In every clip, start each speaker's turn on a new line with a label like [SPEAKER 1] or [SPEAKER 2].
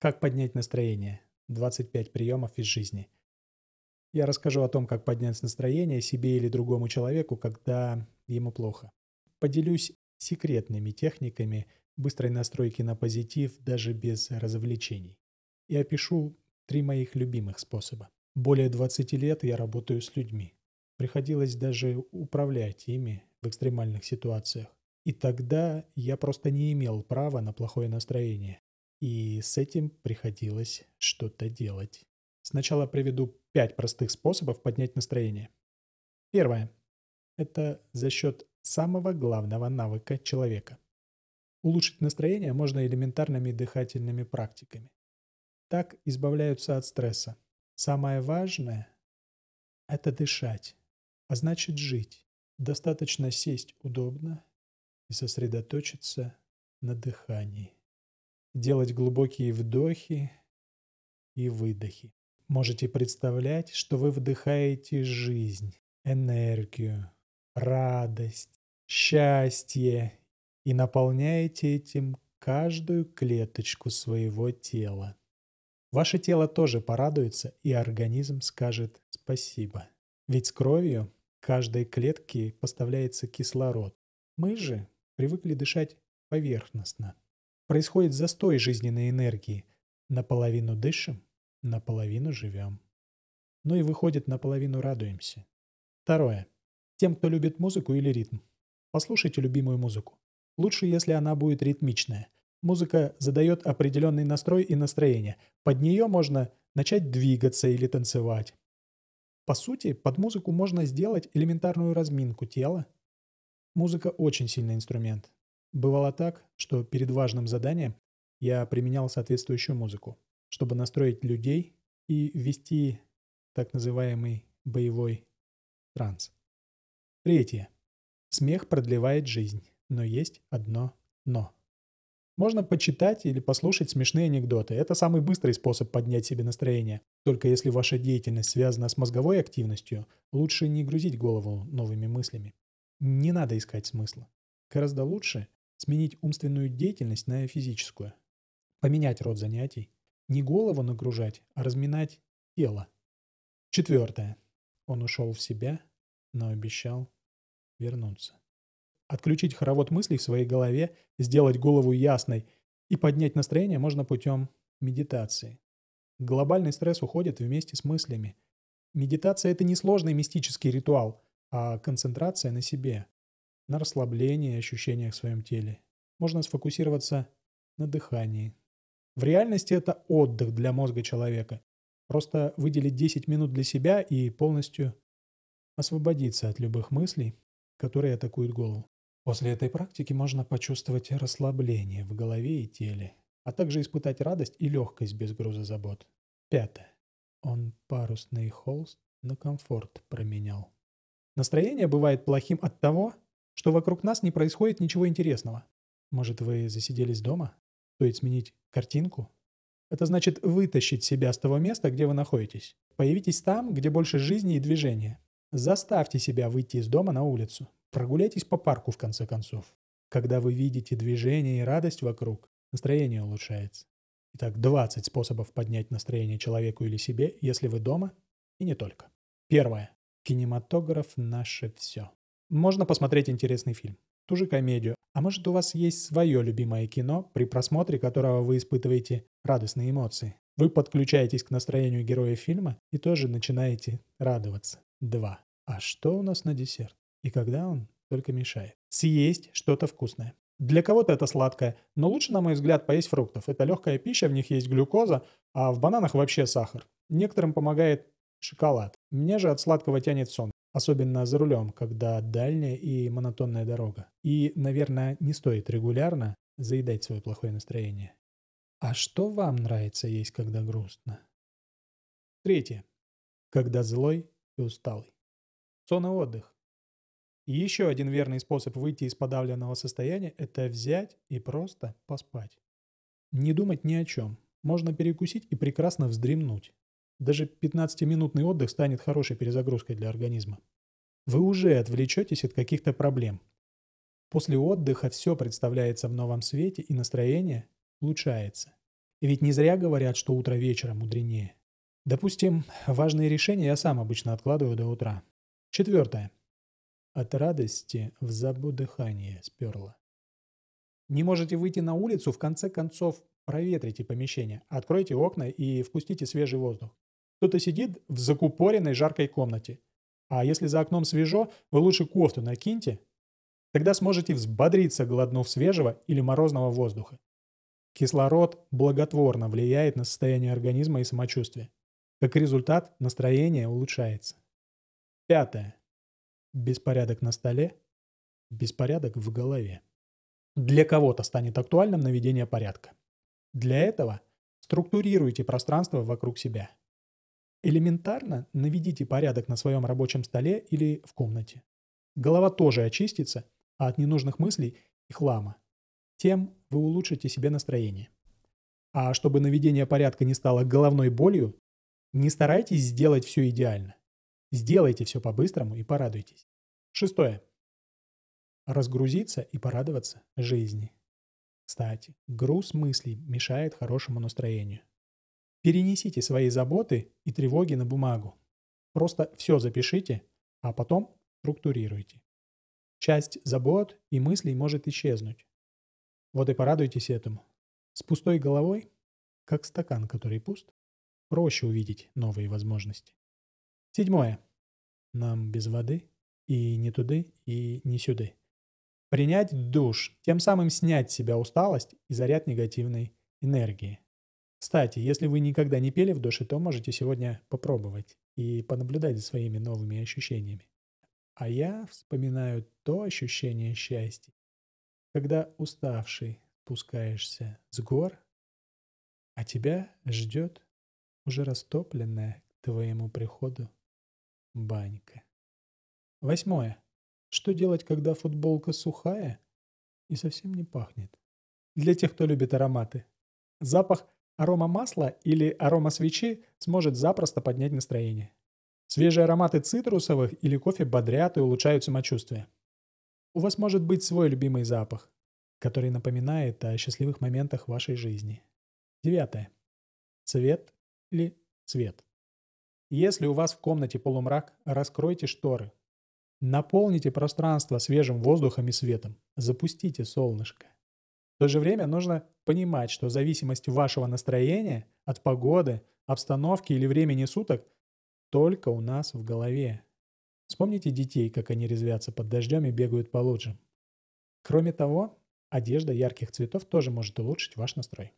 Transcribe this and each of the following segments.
[SPEAKER 1] Как поднять настроение? 25 приемов из жизни. Я расскажу о том, как поднять настроение себе или другому человеку, когда ему плохо. Поделюсь секретными техниками быстрой настройки на позитив даже без развлечений. И опишу три моих любимых способа. Более 20 лет я работаю с людьми. Приходилось даже управлять ими в экстремальных ситуациях. И тогда я просто не имел права на плохое настроение. И с этим приходилось что-то делать. Сначала приведу пять простых способов поднять настроение. Первое. Это за счет самого главного навыка человека. Улучшить настроение можно элементарными дыхательными практиками. Так избавляются от стресса. Самое важное – это дышать а значит жить. Достаточно сесть удобно и сосредоточиться на дыхании. Делать глубокие вдохи и выдохи. Можете представлять, что вы вдыхаете жизнь, энергию, радость, счастье и наполняете этим каждую клеточку своего тела. Ваше тело тоже порадуется, и организм скажет спасибо. Ведь с кровью каждой клетке поставляется кислород. Мы же привыкли дышать поверхностно. Происходит застой жизненной энергии. Наполовину дышим, наполовину живем. Ну и выходит, наполовину радуемся. Второе. Тем, кто любит музыку или ритм. Послушайте любимую музыку. Лучше, если она будет ритмичная. Музыка задает определенный настрой и настроение. Под нее можно начать двигаться или танцевать. По сути, под музыку можно сделать элементарную разминку тела. Музыка очень сильный инструмент. Бывало так, что перед важным заданием я применял соответствующую музыку, чтобы настроить людей и ввести так называемый боевой транс. Третье. Смех продлевает жизнь, но есть одно «но». Можно почитать или послушать смешные анекдоты. Это самый быстрый способ поднять себе настроение. Только если ваша деятельность связана с мозговой активностью, лучше не грузить голову новыми мыслями. Не надо искать смысла. Гораздо лучше сменить умственную деятельность на физическую. Поменять род занятий. Не голову нагружать, а разминать тело. Четвертое. Он ушел в себя, но обещал вернуться отключить хоровод мыслей в своей голове, сделать голову ясной и поднять настроение можно путем медитации. Глобальный стресс уходит вместе с мыслями. Медитация – это не сложный мистический ритуал, а концентрация на себе, на расслаблении и ощущениях в своем теле. Можно сфокусироваться на дыхании. В реальности это отдых для мозга человека. Просто выделить 10 минут для себя и полностью освободиться от любых мыслей, которые атакуют голову. После этой практики можно почувствовать расслабление в голове и теле, а также испытать радость и легкость без груза забот. Пятое. Он парусный холст на комфорт променял. Настроение бывает плохим от того, что вокруг нас не происходит ничего интересного. Может, вы засиделись дома? Стоит сменить картинку? Это значит вытащить себя с того места, где вы находитесь. Появитесь там, где больше жизни и движения. Заставьте себя выйти из дома на улицу. Прогуляйтесь по парку в конце концов. Когда вы видите движение и радость вокруг, настроение улучшается. Итак, 20 способов поднять настроение человеку или себе, если вы дома и не только. Первое. Кинематограф – наше все. Можно посмотреть интересный фильм, ту же комедию, а может у вас есть свое любимое кино, при просмотре которого вы испытываете радостные эмоции. Вы подключаетесь к настроению героя фильма и тоже начинаете радоваться. 2. А что у нас на десерт? И когда он только мешает. Съесть что-то вкусное. Для кого-то это сладкое, но лучше, на мой взгляд, поесть фруктов. Это легкая пища, в них есть глюкоза, а в бананах вообще сахар. Некоторым помогает шоколад. Мне же от сладкого тянет сон. Особенно за рулем, когда дальняя и монотонная дорога. И, наверное, не стоит регулярно заедать свое плохое настроение. А что вам нравится есть, когда грустно? Третье. Когда злой и усталый. Сон и отдых. И еще один верный способ выйти из подавленного состояния – это взять и просто поспать. Не думать ни о чем. Можно перекусить и прекрасно вздремнуть. Даже 15-минутный отдых станет хорошей перезагрузкой для организма. Вы уже отвлечетесь от каких-то проблем. После отдыха все представляется в новом свете и настроение улучшается. Ведь не зря говорят, что утро вечера мудренее. Допустим, важные решения я сам обычно откладываю до утра. Четвертое. От радости в забу дыхание сперло. Не можете выйти на улицу, в конце концов проветрите помещение, откройте окна и впустите свежий воздух. Кто-то сидит в закупоренной жаркой комнате. А если за окном свежо, вы лучше кофту накиньте. Тогда сможете взбодриться, голоднув свежего или морозного воздуха. Кислород благотворно влияет на состояние организма и самочувствие. Как результат, настроение улучшается. Пятое. Беспорядок на столе, беспорядок в голове. Для кого-то станет актуальным наведение порядка. Для этого структурируйте пространство вокруг себя. Элементарно наведите порядок на своем рабочем столе или в комнате. Голова тоже очистится а от ненужных мыслей и хлама. Тем вы улучшите себе настроение. А чтобы наведение порядка не стало головной болью, не старайтесь сделать все идеально. Сделайте все по-быстрому и порадуйтесь. Шестое. Разгрузиться и порадоваться жизни. Кстати, груз мыслей мешает хорошему настроению. Перенесите свои заботы и тревоги на бумагу. Просто все запишите, а потом структурируйте. Часть забот и мыслей может исчезнуть. Вот и порадуйтесь этому. С пустой головой, как стакан, который пуст, проще увидеть новые возможности. Седьмое. Нам без воды и не туды, и не сюды. Принять душ, тем самым снять с себя усталость и заряд негативной энергии. Кстати, если вы никогда не пели в душе, то можете сегодня попробовать и понаблюдать за своими новыми ощущениями. А я вспоминаю то ощущение счастья, когда уставший спускаешься с гор, а тебя ждет уже растопленная к твоему приходу банька. Восьмое. Что делать, когда футболка сухая и совсем не пахнет? Для тех, кто любит ароматы. Запах арома масла или арома свечи сможет запросто поднять настроение. Свежие ароматы цитрусовых или кофе бодрят и улучшают самочувствие. У вас может быть свой любимый запах, который напоминает о счастливых моментах вашей жизни. Девятое. Цвет или цвет. Если у вас в комнате полумрак, раскройте шторы. Наполните пространство свежим воздухом и светом. Запустите солнышко. В то же время нужно понимать, что зависимость вашего настроения от погоды, обстановки или времени суток – только у нас в голове. Вспомните детей, как они резвятся под дождем и бегают по лужам. Кроме того, одежда ярких цветов тоже может улучшить ваш настрой.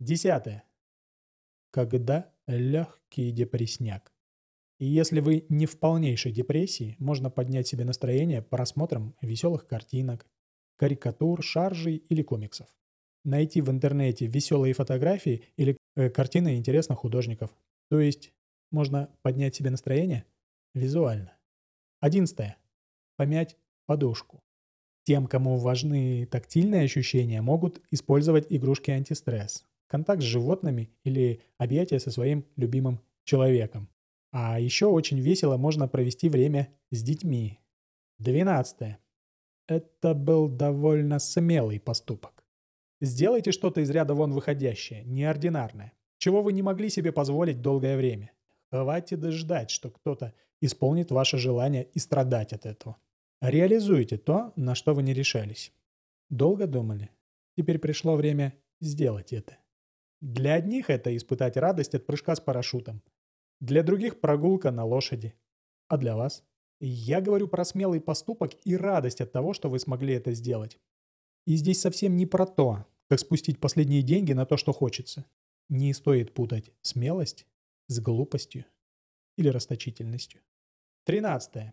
[SPEAKER 1] Десятое. Когда легкий депрессняк. И если вы не в полнейшей депрессии, можно поднять себе настроение просмотром веселых картинок, карикатур, шаржей или комиксов. Найти в интернете веселые фотографии или э, картины интересных художников. То есть можно поднять себе настроение визуально. Одиннадцатое. Помять подушку. Тем, кому важны тактильные ощущения, могут использовать игрушки антистресс, контакт с животными или объятия со своим любимым человеком. А еще очень весело можно провести время с детьми. Двенадцатое. Это был довольно смелый поступок. Сделайте что-то из ряда вон выходящее, неординарное, чего вы не могли себе позволить долгое время. Хватит ждать, что кто-то исполнит ваше желание и страдать от этого. Реализуйте то, на что вы не решались. Долго думали? Теперь пришло время сделать это. Для одних это испытать радость от прыжка с парашютом. Для других прогулка на лошади. А для вас? Я говорю про смелый поступок и радость от того, что вы смогли это сделать. И здесь совсем не про то, как спустить последние деньги на то, что хочется. Не стоит путать смелость с глупостью или расточительностью. Тринадцатое.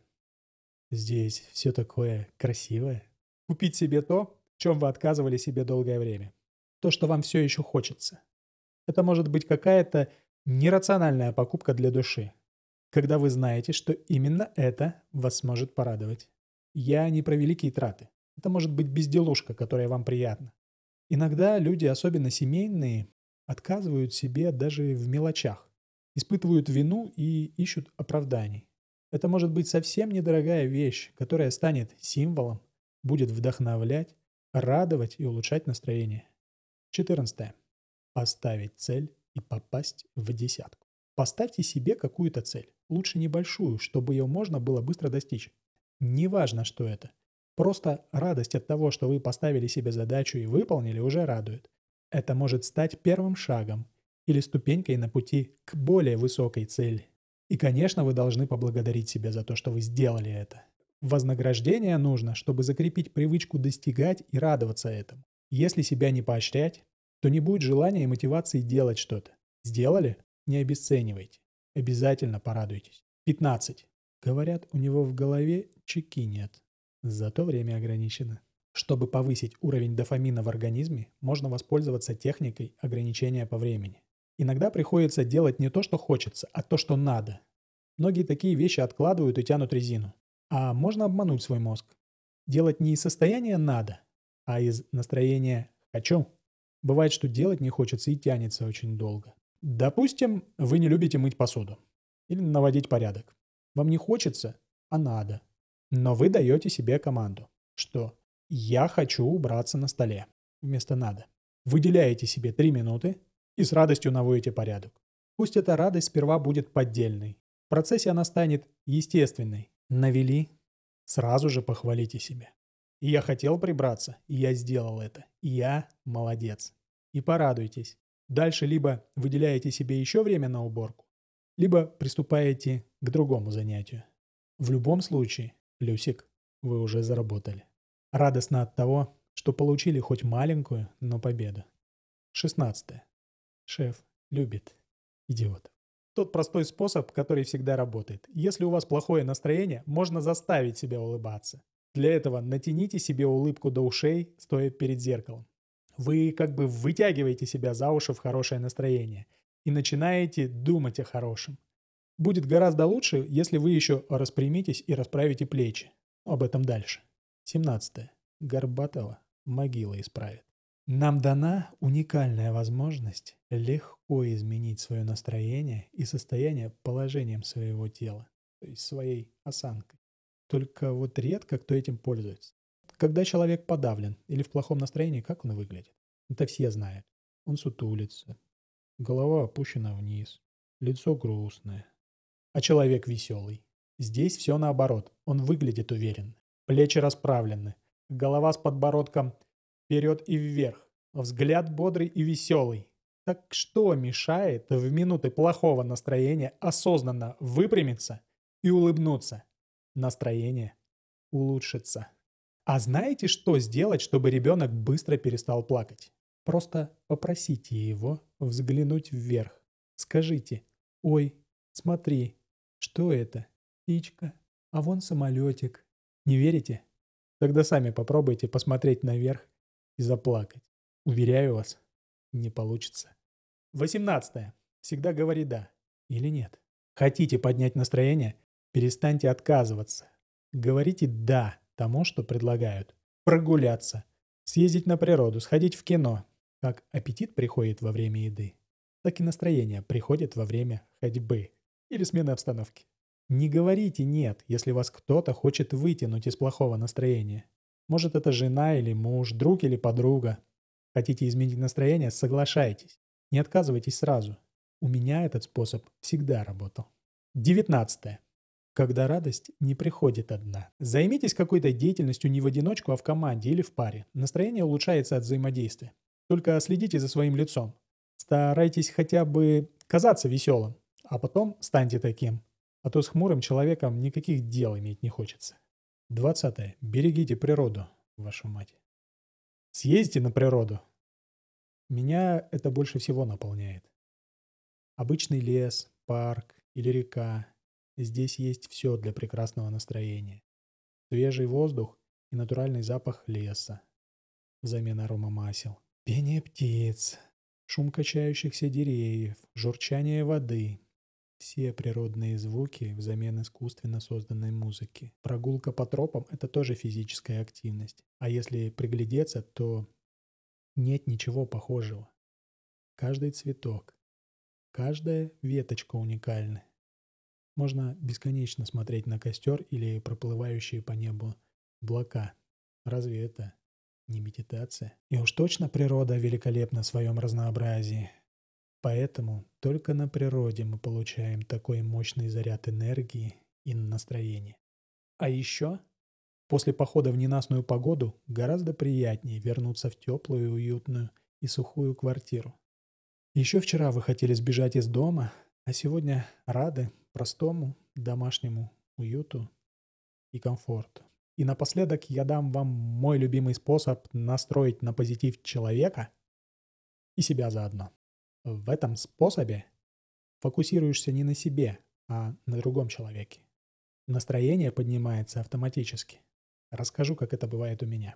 [SPEAKER 1] Здесь все такое красивое. Купить себе то, в чем вы отказывали себе долгое время. То, что вам все еще хочется. Это может быть какая-то нерациональная покупка для души, когда вы знаете, что именно это вас может порадовать. Я не про великие траты. Это может быть безделушка, которая вам приятна. Иногда люди, особенно семейные, отказывают себе даже в мелочах испытывают вину и ищут оправданий. Это может быть совсем недорогая вещь, которая станет символом, будет вдохновлять, радовать и улучшать настроение. 14. поставить цель и попасть в десятку. Поставьте себе какую-то цель, лучше небольшую, чтобы ее можно было быстро достичь. Неважно, что это. Просто радость от того, что вы поставили себе задачу и выполнили, уже радует. Это может стать первым шагом или ступенькой на пути к более высокой цели. И, конечно, вы должны поблагодарить себя за то, что вы сделали это. Вознаграждение нужно, чтобы закрепить привычку достигать и радоваться этому. Если себя не поощрять, то не будет желания и мотивации делать что-то. Сделали? Не обесценивайте. Обязательно порадуйтесь. 15. Говорят, у него в голове чеки нет. Зато время ограничено. Чтобы повысить уровень дофамина в организме, можно воспользоваться техникой ограничения по времени. Иногда приходится делать не то, что хочется, а то, что надо. Многие такие вещи откладывают и тянут резину. А можно обмануть свой мозг. Делать не из состояния «надо», а из настроения «хочу». Бывает, что делать не хочется и тянется очень долго. Допустим, вы не любите мыть посуду или наводить порядок. Вам не хочется, а надо. Но вы даете себе команду, что «я хочу убраться на столе» вместо «надо». Выделяете себе 3 минуты и с радостью наводите порядок. Пусть эта радость сперва будет поддельной. В процессе она станет естественной, навели, сразу же похвалите себя. Я хотел прибраться, и я сделал это. Я молодец. И порадуйтесь. Дальше либо выделяете себе еще время на уборку, либо приступаете к другому занятию. В любом случае, плюсик вы уже заработали. Радостно от того, что получили хоть маленькую, но победу. 16. Шеф любит идиотов. Тот простой способ, который всегда работает. Если у вас плохое настроение, можно заставить себя улыбаться. Для этого натяните себе улыбку до ушей, стоя перед зеркалом. Вы как бы вытягиваете себя за уши в хорошее настроение и начинаете думать о хорошем. Будет гораздо лучше, если вы еще распрямитесь и расправите плечи. Об этом дальше. 17. Горбатова могила исправит. Нам дана уникальная возможность легко изменить свое настроение и состояние положением своего тела, то есть своей осанкой. Только вот редко кто этим пользуется. Когда человек подавлен или в плохом настроении, как он выглядит? Это все знают. Он сутулится, голова опущена вниз, лицо грустное. А человек веселый. Здесь все наоборот. Он выглядит уверенно. Плечи расправлены, голова с подбородком – вперед и вверх. Взгляд бодрый и веселый. Так что мешает в минуты плохого настроения осознанно выпрямиться и улыбнуться? Настроение улучшится. А знаете, что сделать, чтобы ребенок быстро перестал плакать? Просто попросите его взглянуть вверх. Скажите, ой, смотри, что это? Птичка, а вон самолетик. Не верите? Тогда сами попробуйте посмотреть наверх и заплакать. Уверяю вас, не получится. 18. Всегда говори «да» или «нет». Хотите поднять настроение? Перестаньте отказываться. Говорите «да» тому, что предлагают. Прогуляться, съездить на природу, сходить в кино. Как аппетит приходит во время еды, так и настроение приходит во время ходьбы или смены обстановки. Не говорите «нет», если вас кто-то хочет вытянуть из плохого настроения. Может, это жена или муж, друг или подруга. Хотите изменить настроение? Соглашайтесь. Не отказывайтесь сразу. У меня этот способ всегда работал. 19. Когда радость не приходит одна. Займитесь какой-то деятельностью не в одиночку, а в команде или в паре. Настроение улучшается от взаимодействия. Только следите за своим лицом. Старайтесь хотя бы казаться веселым, а потом станьте таким. А то с хмурым человеком никаких дел иметь не хочется. 20. Берегите природу, вашу мать. Съездите на природу. Меня это больше всего наполняет. Обычный лес, парк или река. Здесь есть все для прекрасного настроения. Свежий воздух и натуральный запах леса. Взамен арома масел. Пение птиц, шум качающихся деревьев, журчание воды, все природные звуки взамен искусственно созданной музыки. Прогулка по тропам – это тоже физическая активность. А если приглядеться, то нет ничего похожего. Каждый цветок, каждая веточка уникальны. Можно бесконечно смотреть на костер или проплывающие по небу облака. Разве это не медитация. И уж точно природа великолепна в своем разнообразии. Поэтому только на природе мы получаем такой мощный заряд энергии и настроения. А еще после похода в ненастную погоду гораздо приятнее вернуться в теплую, уютную и сухую квартиру. Еще вчера вы хотели сбежать из дома, а сегодня рады простому домашнему уюту и комфорту. И напоследок я дам вам мой любимый способ настроить на позитив человека и себя заодно. В этом способе фокусируешься не на себе, а на другом человеке. Настроение поднимается автоматически. Расскажу, как это бывает у меня.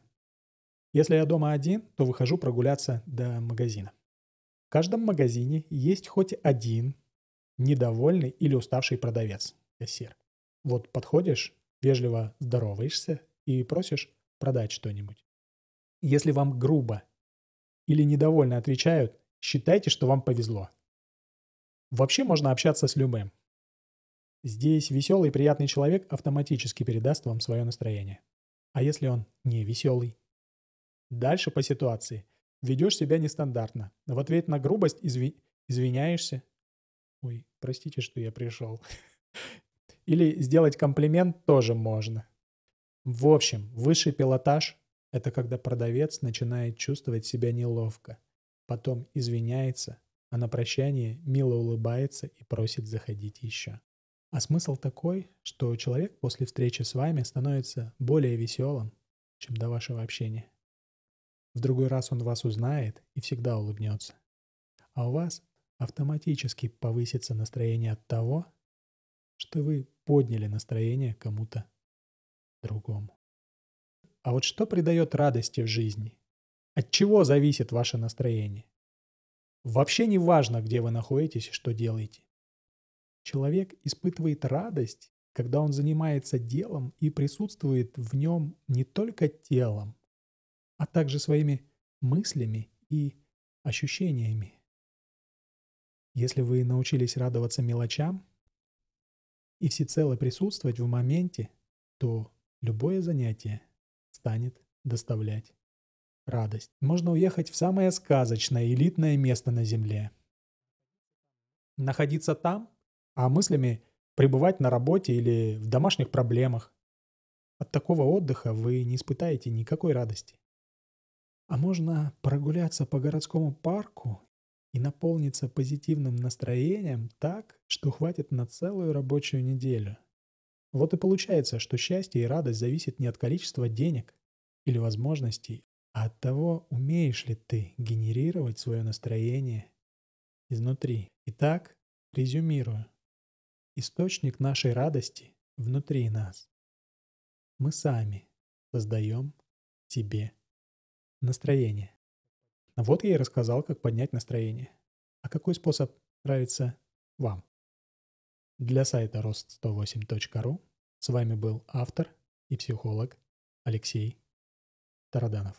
[SPEAKER 1] Если я дома один, то выхожу прогуляться до магазина. В каждом магазине есть хоть один недовольный или уставший продавец, кассир. Вот подходишь, вежливо здороваешься и просишь продать что-нибудь. Если вам грубо или недовольно отвечают, считайте, что вам повезло. Вообще можно общаться с любым. Здесь веселый и приятный человек автоматически передаст вам свое настроение. А если он не веселый? Дальше по ситуации. Ведешь себя нестандартно. В ответ на грубость изви... извиняешься. Ой, простите, что я пришел. Или сделать комплимент тоже можно. В общем, высший пилотаж – это когда продавец начинает чувствовать себя неловко, потом извиняется, а на прощание мило улыбается и просит заходить еще. А смысл такой, что человек после встречи с вами становится более веселым, чем до вашего общения. В другой раз он вас узнает и всегда улыбнется. А у вас автоматически повысится настроение от того, что вы подняли настроение кому-то другому. А вот что придает радости в жизни? От чего зависит ваше настроение? Вообще не важно, где вы находитесь и что делаете. Человек испытывает радость, когда он занимается делом и присутствует в нем не только телом, а также своими мыслями и ощущениями. Если вы научились радоваться мелочам, и всецело присутствовать в моменте, то любое занятие станет доставлять радость. Можно уехать в самое сказочное, элитное место на Земле. Находиться там, а мыслями пребывать на работе или в домашних проблемах. От такого отдыха вы не испытаете никакой радости. А можно прогуляться по городскому парку и наполниться позитивным настроением так, что хватит на целую рабочую неделю. Вот и получается, что счастье и радость зависят не от количества денег или возможностей, а от того, умеешь ли ты генерировать свое настроение изнутри. Итак, резюмирую. Источник нашей радости внутри нас. Мы сами создаем себе настроение. Вот я и рассказал, как поднять настроение. А какой способ нравится вам? Для сайта рост108.ру с вами был автор и психолог Алексей Тараданов.